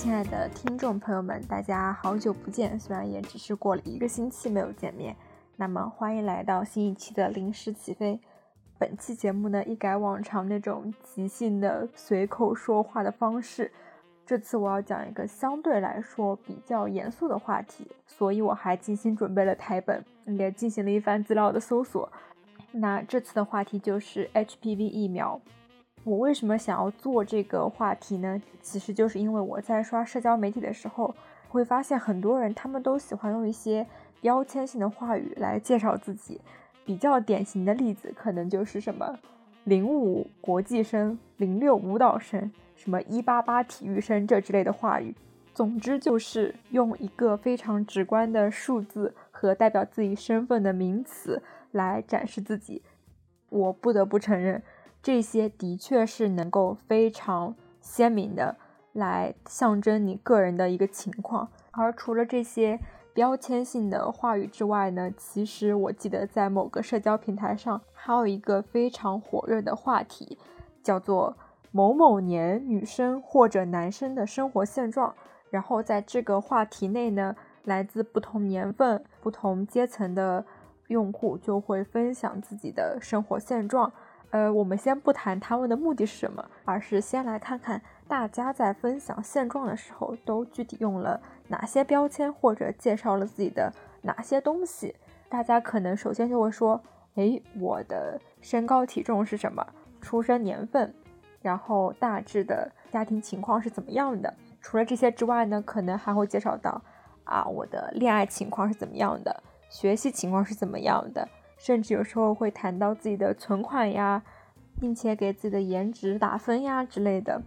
亲爱的听众朋友们，大家好久不见，虽然也只是过了一个星期没有见面，那么欢迎来到新一期的临时起飞。本期节目呢，一改往常那种即兴的随口说话的方式，这次我要讲一个相对来说比较严肃的话题，所以我还精心准备了台本，也进行了一番资料的搜索。那这次的话题就是 HPV 疫苗。我为什么想要做这个话题呢？其实就是因为我在刷社交媒体的时候，会发现很多人他们都喜欢用一些标签性的话语来介绍自己。比较典型的例子可能就是什么零五国际生、零六舞蹈生、什么一八八体育生这之类的话语。总之就是用一个非常直观的数字和代表自己身份的名词来展示自己。我不得不承认。这些的确是能够非常鲜明的来象征你个人的一个情况，而除了这些标签性的话语之外呢，其实我记得在某个社交平台上还有一个非常火热的话题，叫做某某年女生或者男生的生活现状。然后在这个话题内呢，来自不同年份、不同阶层的用户就会分享自己的生活现状。呃，我们先不谈他们的目的是什么，而是先来看看大家在分享现状的时候都具体用了哪些标签，或者介绍了自己的哪些东西。大家可能首先就会说，哎，我的身高体重是什么，出生年份，然后大致的家庭情况是怎么样的。除了这些之外呢，可能还会介绍到，啊，我的恋爱情况是怎么样的，学习情况是怎么样的。甚至有时候会谈到自己的存款呀，并且给自己的颜值打分呀之类的。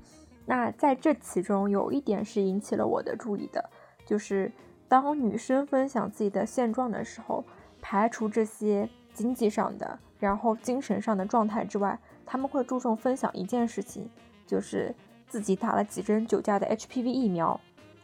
那在这其中有一点是引起了我的注意的，就是当女生分享自己的现状的时候，排除这些经济上的，然后精神上的状态之外，他们会注重分享一件事情，就是自己打了几针九价的 HPV 疫苗。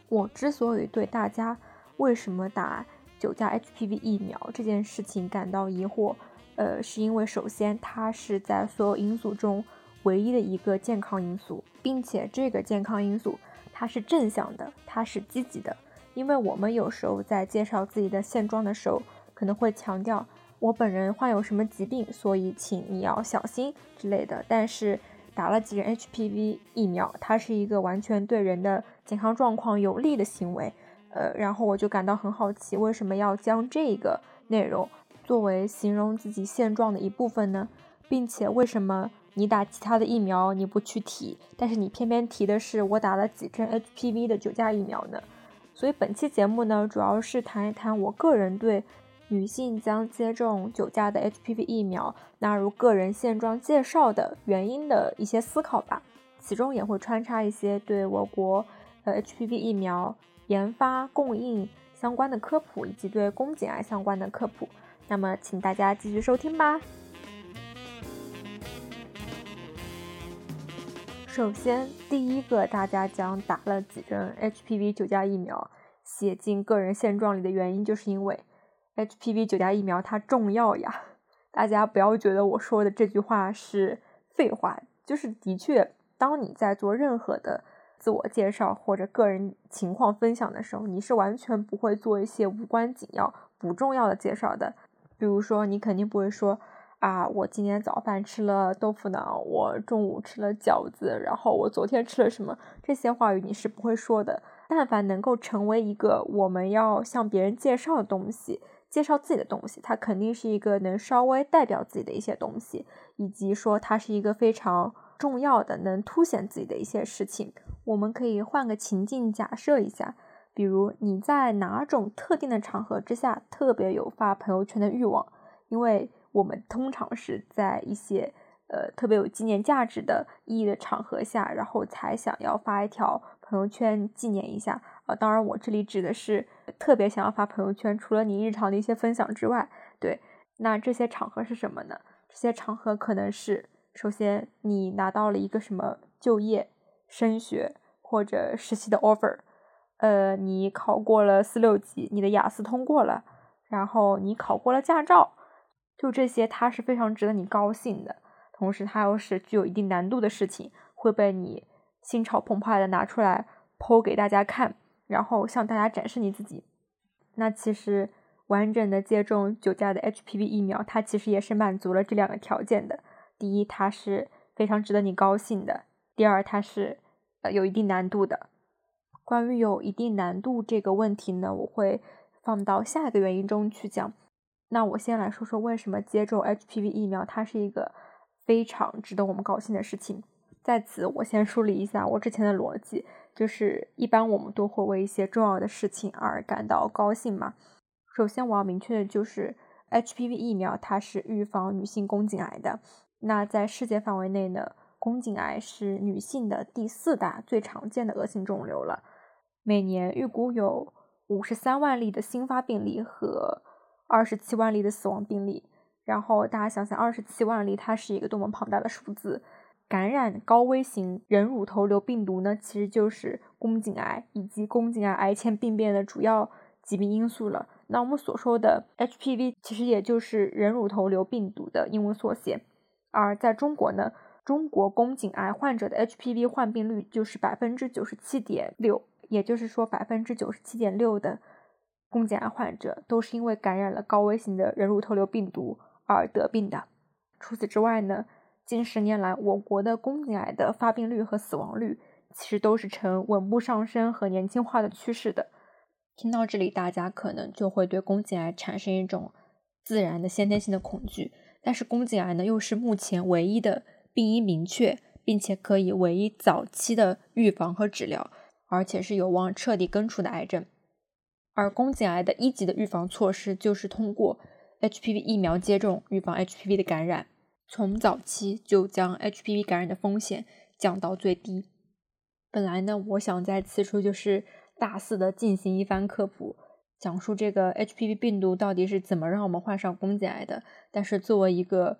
我之所以对大家为什么打。九价 HPV 疫苗这件事情感到疑惑，呃，是因为首先它是在所有因素中唯一的一个健康因素，并且这个健康因素它是正向的，它是积极的。因为我们有时候在介绍自己的现状的时候，可能会强调我本人患有什么疾病，所以请你要小心之类的。但是打了几针 HPV 疫苗，它是一个完全对人的健康状况有利的行为。呃，然后我就感到很好奇，为什么要将这个内容作为形容自己现状的一部分呢？并且为什么你打其他的疫苗你不去提，但是你偏偏提的是我打了几针 HPV 的九价疫苗呢？所以本期节目呢，主要是谈一谈我个人对女性将接种九价的 HPV 疫苗纳入个人现状介绍的原因的一些思考吧，其中也会穿插一些对我国呃 HPV 疫苗。研发、供应相关的科普，以及对宫颈癌相关的科普，那么请大家继续收听吧。首先，第一个大家将打了几针 HPV 九价疫苗写进个人现状里的原因，就是因为 HPV 九价疫苗它重要呀。大家不要觉得我说的这句话是废话，就是的确，当你在做任何的。自我介绍或者个人情况分享的时候，你是完全不会做一些无关紧要、不重要的介绍的。比如说，你肯定不会说啊，我今天早饭吃了豆腐脑，我中午吃了饺子，然后我昨天吃了什么？这些话语你是不会说的。但凡能够成为一个我们要向别人介绍的东西，介绍自己的东西，它肯定是一个能稍微代表自己的一些东西，以及说它是一个非常。重要的能凸显自己的一些事情，我们可以换个情境假设一下，比如你在哪种特定的场合之下特别有发朋友圈的欲望？因为我们通常是在一些呃特别有纪念价值的意义的场合下，然后才想要发一条朋友圈纪念一下。呃，当然我这里指的是特别想要发朋友圈，除了你日常的一些分享之外，对，那这些场合是什么呢？这些场合可能是。首先，你拿到了一个什么就业、升学或者实习的 offer，呃，你考过了四六级，你的雅思通过了，然后你考过了驾照，就这些，它是非常值得你高兴的。同时，它又是具有一定难度的事情，会被你心潮澎湃的拿出来剖给大家看，然后向大家展示你自己。那其实完整的接种九价的 HPV 疫苗，它其实也是满足了这两个条件的。第一，它是非常值得你高兴的；第二，它是呃有一定难度的。关于有一定难度这个问题呢，我会放到下一个原因中去讲。那我先来说说为什么接种 HPV 疫苗，它是一个非常值得我们高兴的事情。在此，我先梳理一下我之前的逻辑，就是一般我们都会为一些重要的事情而感到高兴嘛。首先，我要明确的就是 HPV 疫苗它是预防女性宫颈癌的。那在世界范围内呢，宫颈癌是女性的第四大最常见的恶性肿瘤了。每年预估有五十三万例的新发病例和二十七万例的死亡病例。然后大家想想，二十七万例它是一个多么庞大的数字！感染高危型人乳头瘤病毒呢，其实就是宫颈癌以及宫颈癌癌前病变的主要疾病因素了。那我们所说的 HPV，其实也就是人乳头瘤病毒的英文缩写。而在中国呢，中国宫颈癌患者的 HPV 患病率就是百分之九十七点六，也就是说百分之九十七点六的宫颈癌患者都是因为感染了高危型的人乳头瘤病毒而得病的。除此之外呢？近十年来，我国的宫颈癌的发病率和死亡率其实都是呈稳步上升和年轻化的趋势的。听到这里，大家可能就会对宫颈癌产生一种自然的先天性的恐惧。但是，宫颈癌呢，又是目前唯一的病因明确，并且可以唯一早期的预防和治疗，而且是有望彻底根除的癌症。而宫颈癌的一级的预防措施就是通过 HPV 疫苗接种预防 HPV 的感染。从早期就将 HPV 感染的风险降到最低。本来呢，我想在此处就是大肆的进行一番科普，讲述这个 HPV 病毒到底是怎么让我们患上宫颈癌的。但是作为一个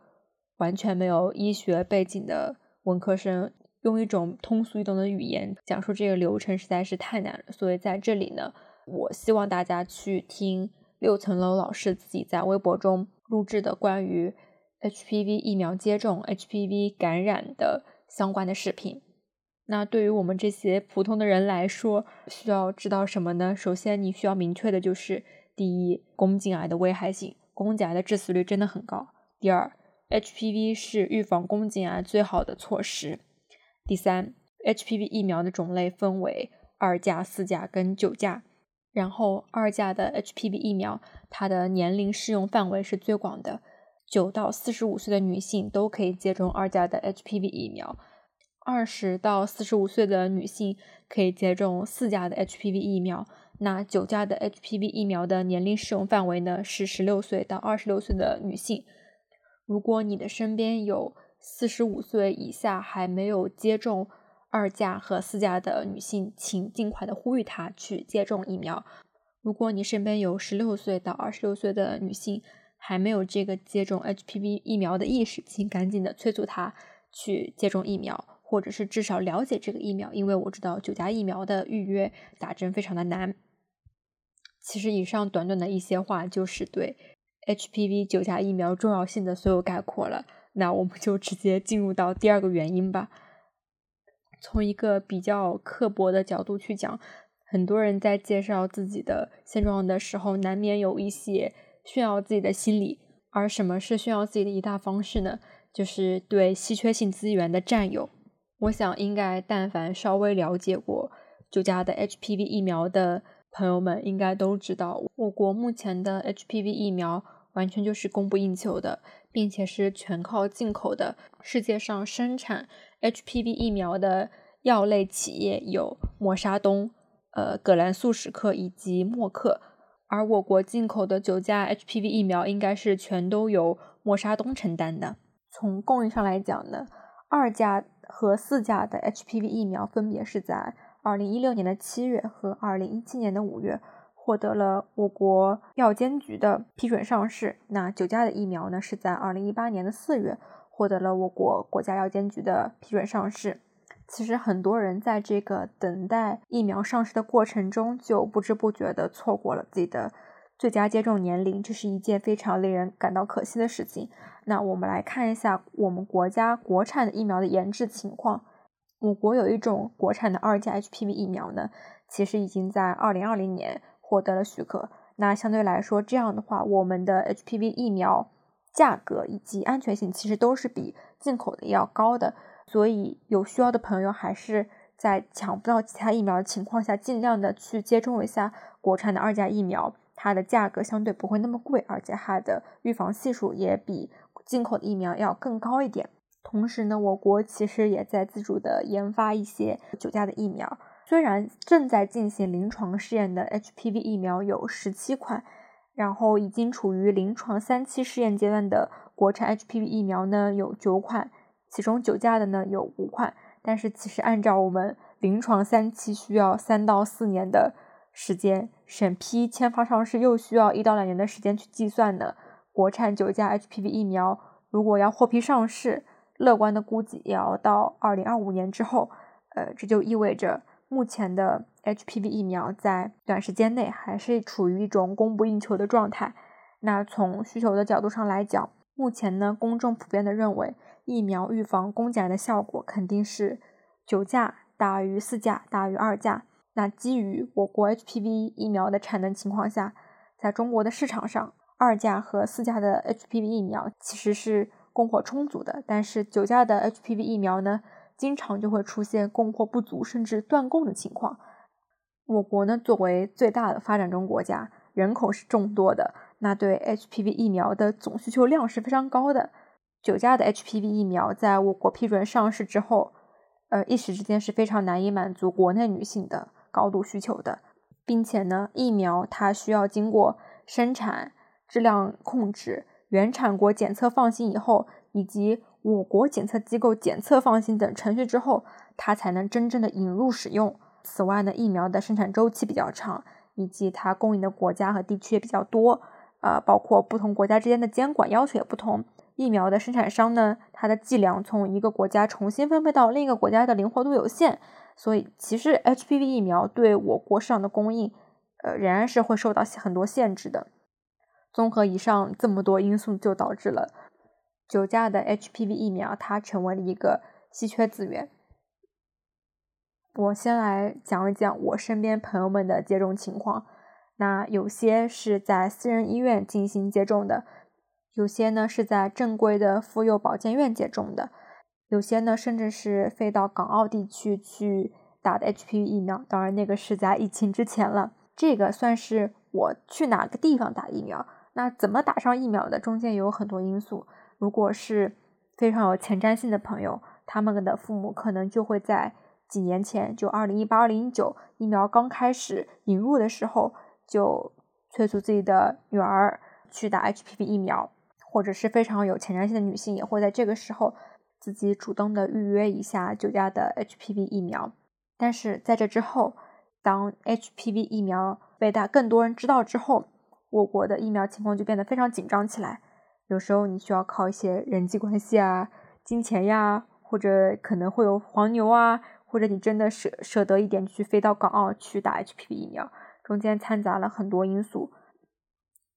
完全没有医学背景的文科生，用一种通俗易懂的语言讲述这个流程实在是太难了。所以在这里呢，我希望大家去听六层楼老师自己在微博中录制的关于。HPV 疫苗接种、HPV 感染的相关的视频。那对于我们这些普通的人来说，需要知道什么呢？首先，你需要明确的就是：第一，宫颈癌的危害性，宫颈癌的致死率真的很高；第二，HPV 是预防宫颈癌最好的措施；第三，HPV 疫苗的种类分为二价、四价跟九价，然后二价的 HPV 疫苗，它的年龄适用范围是最广的。九到四十五岁的女性都可以接种二价的 HPV 疫苗，二十到四十五岁的女性可以接种四价的 HPV 疫苗。那九价的 HPV 疫苗的年龄适用范围呢是十六岁到二十六岁的女性。如果你的身边有四十五岁以下还没有接种二价和四价的女性，请尽快的呼吁她去接种疫苗。如果你身边有十六岁到二十六岁的女性，还没有这个接种 HPV 疫苗的意识，请赶紧的催促她去接种疫苗，或者是至少了解这个疫苗，因为我知道九价疫苗的预约打针非常的难。其实以上短短的一些话，就是对 HPV 九价疫苗重要性的所有概括了。那我们就直接进入到第二个原因吧。从一个比较刻薄的角度去讲，很多人在介绍自己的现状的时候，难免有一些。炫耀自己的心理，而什么是炫耀自己的一大方式呢？就是对稀缺性资源的占有。我想，应该但凡稍微了解过九价的 HPV 疫苗的朋友们，应该都知道，我国目前的 HPV 疫苗完全就是供不应求的，并且是全靠进口的。世界上生产 HPV 疫苗的药类企业有默沙东、呃葛兰素史克以及默克。而我国进口的九价 HPV 疫苗应该是全都由默沙东承担的。从供应上来讲呢，二价和四价的 HPV 疫苗分别是在2016年的七月和2017年的五月获得了我国药监局的批准上市。那九价的疫苗呢，是在2018年的四月获得了我国国家药监局的批准上市。其实很多人在这个等待疫苗上市的过程中，就不知不觉的错过了自己的最佳接种年龄，这是一件非常令人感到可惜的事情。那我们来看一下我们国家国产的疫苗的研制情况。我国有一种国产的二价 HPV 疫苗呢，其实已经在二零二零年获得了许可。那相对来说，这样的话，我们的 HPV 疫苗价格以及安全性其实都是比进口的要高的。所以有需要的朋友还是在抢不到其他疫苗的情况下，尽量的去接种一下国产的二价疫苗。它的价格相对不会那么贵，而且它的预防系数也比进口的疫苗要更高一点。同时呢，我国其实也在自主的研发一些九价的疫苗。虽然正在进行临床试验的 HPV 疫苗有十七款，然后已经处于临床三期试验阶段的国产 HPV 疫苗呢有九款，其中九价的呢有五款。但是其实按照我们临床三期需要三到四年的。时间审批签发上市又需要一到两年的时间去计算的国产九价 HPV 疫苗，如果要获批上市，乐观的估计也要到二零二五年之后。呃，这就意味着目前的 HPV 疫苗在短时间内还是处于一种供不应求的状态。那从需求的角度上来讲，目前呢，公众普遍的认为疫苗预防宫颈癌的效果肯定是九价大于四价大于二价。那基于我国 HPV 疫苗的产能情况下，在中国的市场上，二价和四价的 HPV 疫苗其实是供货充足的，但是九价的 HPV 疫苗呢，经常就会出现供货不足甚至断供的情况。我国呢，作为最大的发展中国家，人口是众多的，那对 HPV 疫苗的总需求量是非常高的。九价的 HPV 疫苗在我国批准上市之后，呃，一时之间是非常难以满足国内女性的。高度需求的，并且呢，疫苗它需要经过生产、质量控制、原产国检测放心以后，以及我国检测机构检测放心等程序之后，它才能真正的引入使用。此外呢，疫苗的生产周期比较长，以及它供应的国家和地区也比较多，呃，包括不同国家之间的监管要求也不同。疫苗的生产商呢，它的剂量从一个国家重新分配到另一个国家的灵活度有限。所以，其实 HPV 疫苗对我国市场的供应，呃，仍然是会受到很多限制的。综合以上这么多因素，就导致了九价的 HPV 疫苗它成为了一个稀缺资源。我先来讲一讲我身边朋友们的接种情况。那有些是在私人医院进行接种的，有些呢是在正规的妇幼保健院接种的。有些呢，甚至是飞到港澳地区去打的 HPV 疫苗。当然，那个是在疫情之前了。这个算是我去哪个地方打疫苗。那怎么打上疫苗的？中间有很多因素。如果是非常有前瞻性的朋友，他们的父母可能就会在几年前，就二零一八、二零一九疫苗刚开始引入的时候，就催促自己的女儿去打 HPV 疫苗，或者是非常有前瞻性的女性，也会在这个时候。自己主动的预约一下九价的 HPV 疫苗，但是在这之后，当 HPV 疫苗被大更多人知道之后，我国的疫苗情况就变得非常紧张起来。有时候你需要靠一些人际关系啊、金钱呀，或者可能会有黄牛啊，或者你真的舍舍得一点去飞到港澳去打 HPV 疫苗，中间掺杂了很多因素，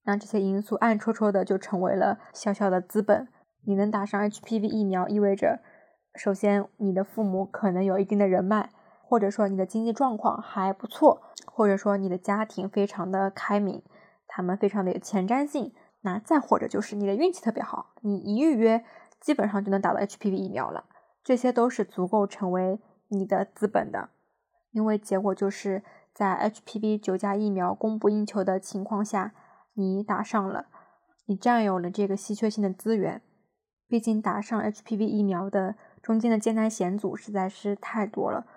那这些因素暗戳戳的就成为了小小的资本。你能打上 HPV 疫苗，意味着，首先你的父母可能有一定的人脉，或者说你的经济状况还不错，或者说你的家庭非常的开明，他们非常的有前瞻性。那再或者就是你的运气特别好，你一预约基本上就能打到 HPV 疫苗了，这些都是足够成为你的资本的。因为结果就是在 HPV 九价疫苗供不应求的情况下，你打上了，你占有了这个稀缺性的资源。毕竟打上 HPV 疫苗的中间的艰难险阻实在是太多了，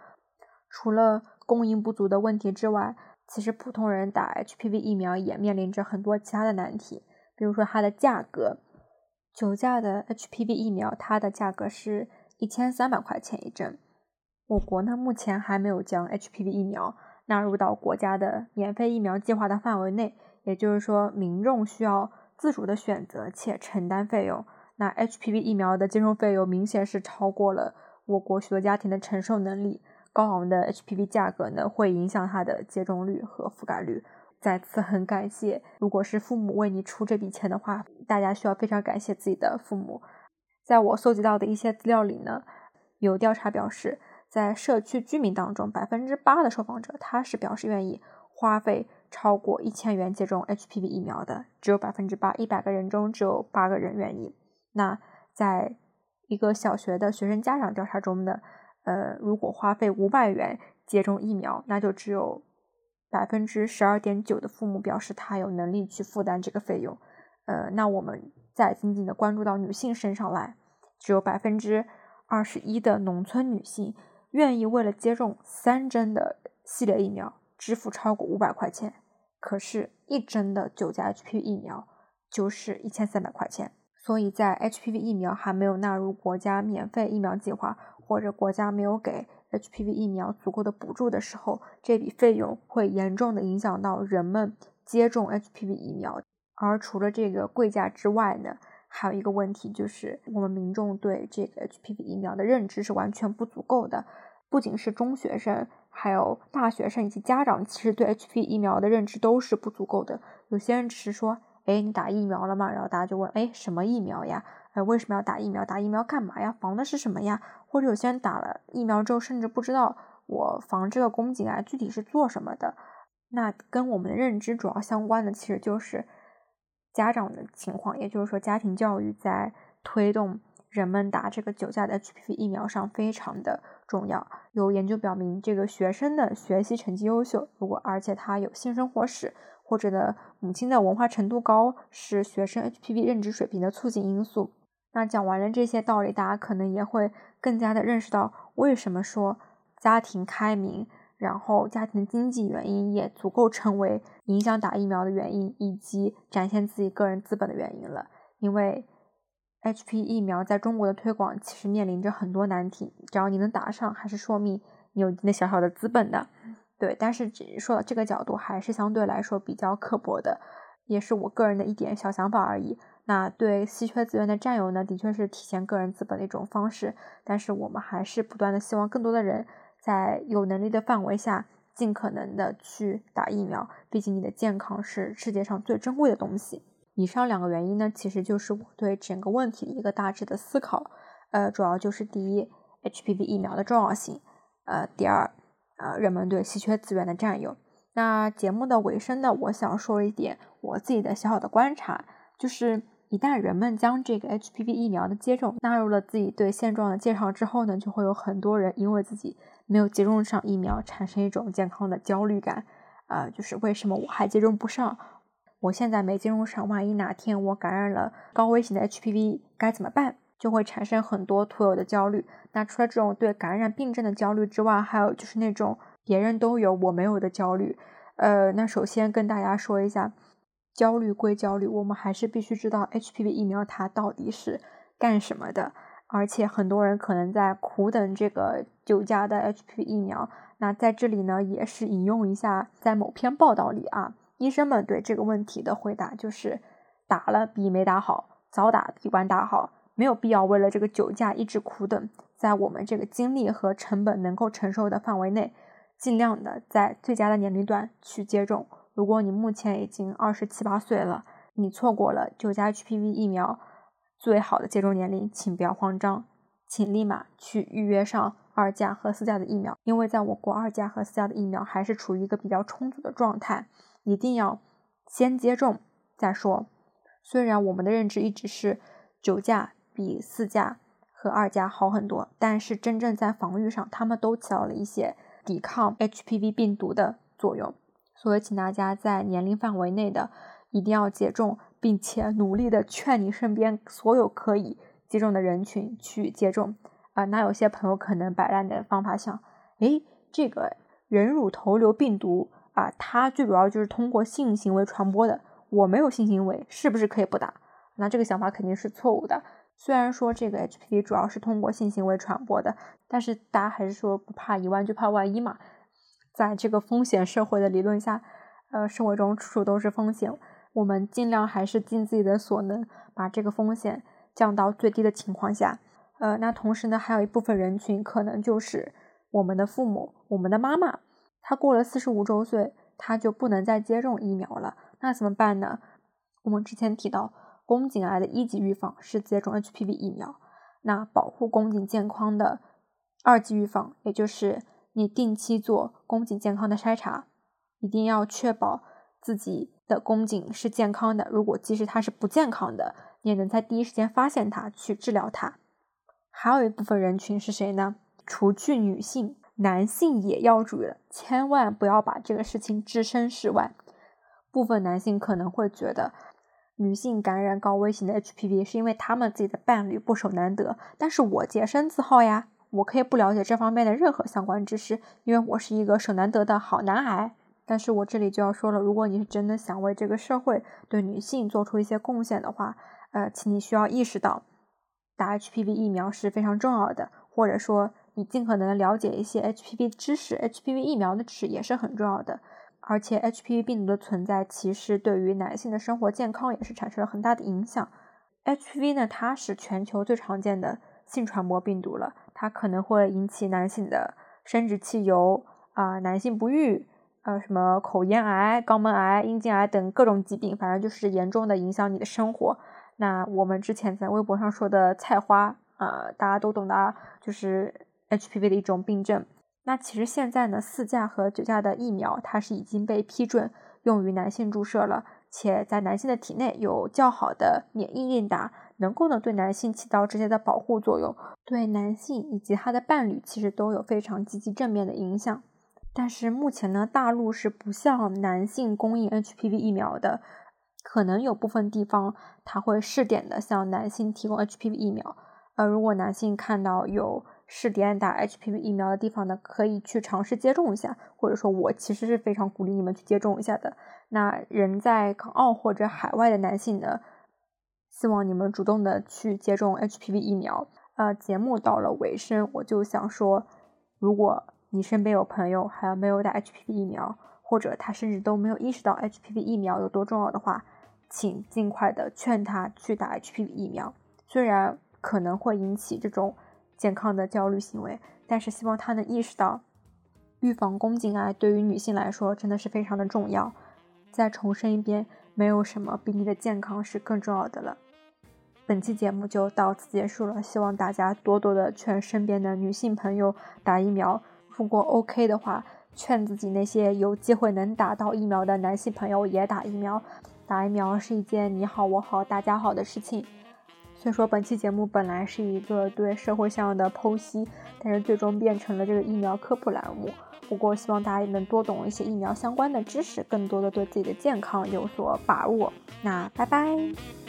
除了供应不足的问题之外，其实普通人打 HPV 疫苗也面临着很多其他的难题，比如说它的价格，九价的 HPV 疫苗它的价格是一千三百块钱一针，我国呢目前还没有将 HPV 疫苗纳入到国家的免费疫苗计划的范围内，也就是说民众需要自主的选择且承担费用。那 HPV 疫苗的接种费用明显是超过了我国许多家庭的承受能力，高昂的 HPV 价格呢会影响它的接种率和覆盖率。再次很感谢，如果是父母为你出这笔钱的话，大家需要非常感谢自己的父母。在我搜集到的一些资料里呢，有调查表示，在社区居民当中，百分之八的受访者他是表示愿意花费超过一千元接种 HPV 疫苗的，只有百分之八，一百个人中只有八个人愿意。那在一个小学的学生家长调查中的，呃，如果花费五百元接种疫苗，那就只有百分之十二点九的父母表示他有能力去负担这个费用。呃，那我们再紧紧的关注到女性身上来，只有百分之二十一的农村女性愿意为了接种三针的系列疫苗支付超过五百块钱，可是，一针的九价 HPV 疫苗就是一千三百块钱。所以在 HPV 疫苗还没有纳入国家免费疫苗计划。或者国家没有给 HPV 疫苗足够的补助的时候，这笔费用会严重的影响到人们接种 HPV 疫苗。而除了这个贵价之外呢，还有一个问题就是，我们民众对这个 HPV 疫苗的认知是完全不足够的。不仅是中学生，还有大学生以及家长，其实对 HPV 疫苗的认知都是不足够的。有些人只是说：“哎，你打疫苗了吗？”然后大家就问：“哎，什么疫苗呀？”哎，为什么要打疫苗？打疫苗干嘛呀？防的是什么呀？或者有些人打了疫苗之后，甚至不知道我防这个宫颈癌具体是做什么的。那跟我们的认知主要相关的，其实就是家长的情况，也就是说，家庭教育在推动人们打这个九价的 HPV 疫苗上非常的重要。有研究表明，这个学生的学习成绩优秀，如果而且他有性生活史，或者的母亲的文化程度高，是学生 HPV 认知水平的促进因素。那讲完了这些道理，大家可能也会更加的认识到，为什么说家庭开明，然后家庭的经济原因也足够成为影响打疫苗的原因，以及展现自己个人资本的原因了。因为 HP 疫苗在中国的推广其实面临着很多难题，只要你能打上，还是说明你有一定的小小的资本的。对，但是只说到这个角度，还是相对来说比较刻薄的，也是我个人的一点小想法而已。那对稀缺资源的占有呢，的确是体现个人资本的一种方式。但是我们还是不断的希望更多的人在有能力的范围下，尽可能的去打疫苗。毕竟你的健康是世界上最珍贵的东西。以上两个原因呢，其实就是我对整个问题的一个大致的思考。呃，主要就是第一，HPV 疫苗的重要性；呃，第二，呃，人们对稀缺资源的占有。那节目的尾声呢，我想说一点我自己的小小的观察，就是。一旦人们将这个 HPV 疫苗的接种纳入了自己对现状的介绍之后呢，就会有很多人因为自己没有接种上疫苗，产生一种健康的焦虑感。啊，就是为什么我还接种不上？我现在没接种上，万一哪天我感染了高危型的 HPV 该怎么办？就会产生很多徒有的焦虑。那除了这种对感染病症的焦虑之外，还有就是那种别人都有我没有的焦虑。呃，那首先跟大家说一下。焦虑归焦虑，我们还是必须知道 HPV 疫苗它到底是干什么的。而且很多人可能在苦等这个九价的 HPV 疫苗。那在这里呢，也是引用一下在某篇报道里啊，医生们对这个问题的回答就是：打了比没打好，早打比晚打好，没有必要为了这个九价一直苦等。在我们这个精力和成本能够承受的范围内，尽量的在最佳的年龄段去接种。如果你目前已经二十七八岁了，你错过了九价 HPV 疫苗最好的接种年龄，请不要慌张，请立马去预约上二价和四价的疫苗，因为在我国二价和四价的疫苗还是处于一个比较充足的状态，一定要先接种再说。虽然我们的认知一直是九价比四价和二价好很多，但是真正在防御上，他们都起到了一些抵抗 HPV 病毒的作用。所以，请大家在年龄范围内的一定要接种，并且努力的劝你身边所有可以接种的人群去接种啊。那有些朋友可能摆烂的方法想，诶，这个人乳头瘤病毒啊，它最主要就是通过性行为传播的，我没有性行为，是不是可以不打？那这个想法肯定是错误的。虽然说这个 HPV 主要是通过性行为传播的，但是大家还是说不怕一万就怕万一嘛。在这个风险社会的理论下，呃，生活中处处都是风险，我们尽量还是尽自己的所能，把这个风险降到最低的情况下。呃，那同时呢，还有一部分人群可能就是我们的父母，我们的妈妈，他过了四十五周岁，他就不能再接种疫苗了。那怎么办呢？我们之前提到，宫颈癌的一级预防是接种 HPV 疫苗。那保护宫颈健康的二级预防，也就是你定期做宫颈健康的筛查，一定要确保自己的宫颈是健康的。如果即使它是不健康的，你也能在第一时间发现它，去治疗它。还有一部分人群是谁呢？除去女性，男性也要注意了，千万不要把这个事情置身事外。部分男性可能会觉得。女性感染高危型的 HPV 是因为他们自己的伴侣不守难得，但是我洁身自好呀，我可以不了解这方面的任何相关知识，因为我是一个守难得的好男孩。但是我这里就要说了，如果你是真的想为这个社会对女性做出一些贡献的话，呃，请你需要意识到，打 HPV 疫苗是非常重要的，或者说你尽可能了解一些 HPV 知识，HPV 疫苗的知识也是很重要的。而且 HPV 病毒的存在，其实对于男性的生活健康也是产生了很大的影响。HPV 呢，它是全球最常见的性传播病毒了，它可能会引起男性的生殖器疣啊、男性不育、呃什么口咽癌、肛门癌、阴茎癌等各种疾病，反正就是严重的影响你的生活。那我们之前在微博上说的菜花啊，大家都懂的，就是 HPV 的一种病症。那其实现在呢，四价和九价的疫苗，它是已经被批准用于男性注射了，且在男性的体内有较好的免疫应答，能够呢对男性起到直接的保护作用，对男性以及他的伴侣其实都有非常积极正面的影响。但是目前呢，大陆是不向男性供应 HPV 疫苗的，可能有部分地方他会试点的向男性提供 HPV 疫苗，而如果男性看到有。试点打 HPV 疫苗的地方呢，可以去尝试接种一下，或者说我其实是非常鼓励你们去接种一下的。那人在港澳或者海外的男性呢，希望你们主动的去接种 HPV 疫苗。呃，节目到了尾声，我就想说，如果你身边有朋友还没有打 HPV 疫苗，或者他甚至都没有意识到 HPV 疫苗有多重要的话，请尽快的劝他去打 HPV 疫苗。虽然可能会引起这种。健康的焦虑行为，但是希望他能意识到，预防宫颈癌对于女性来说真的是非常的重要。再重申一遍，没有什么比你的健康是更重要的了。本期节目就到此结束了，希望大家多多的劝身边的女性朋友打疫苗，如果 OK 的话，劝自己那些有机会能打到疫苗的男性朋友也打疫苗。打疫苗是一件你好我好大家好的事情。虽说本期节目本来是一个对社会现象的剖析，但是最终变成了这个疫苗科普栏目。不过希望大家也能多懂一些疫苗相关的知识，更多的对自己的健康有所把握。那拜拜。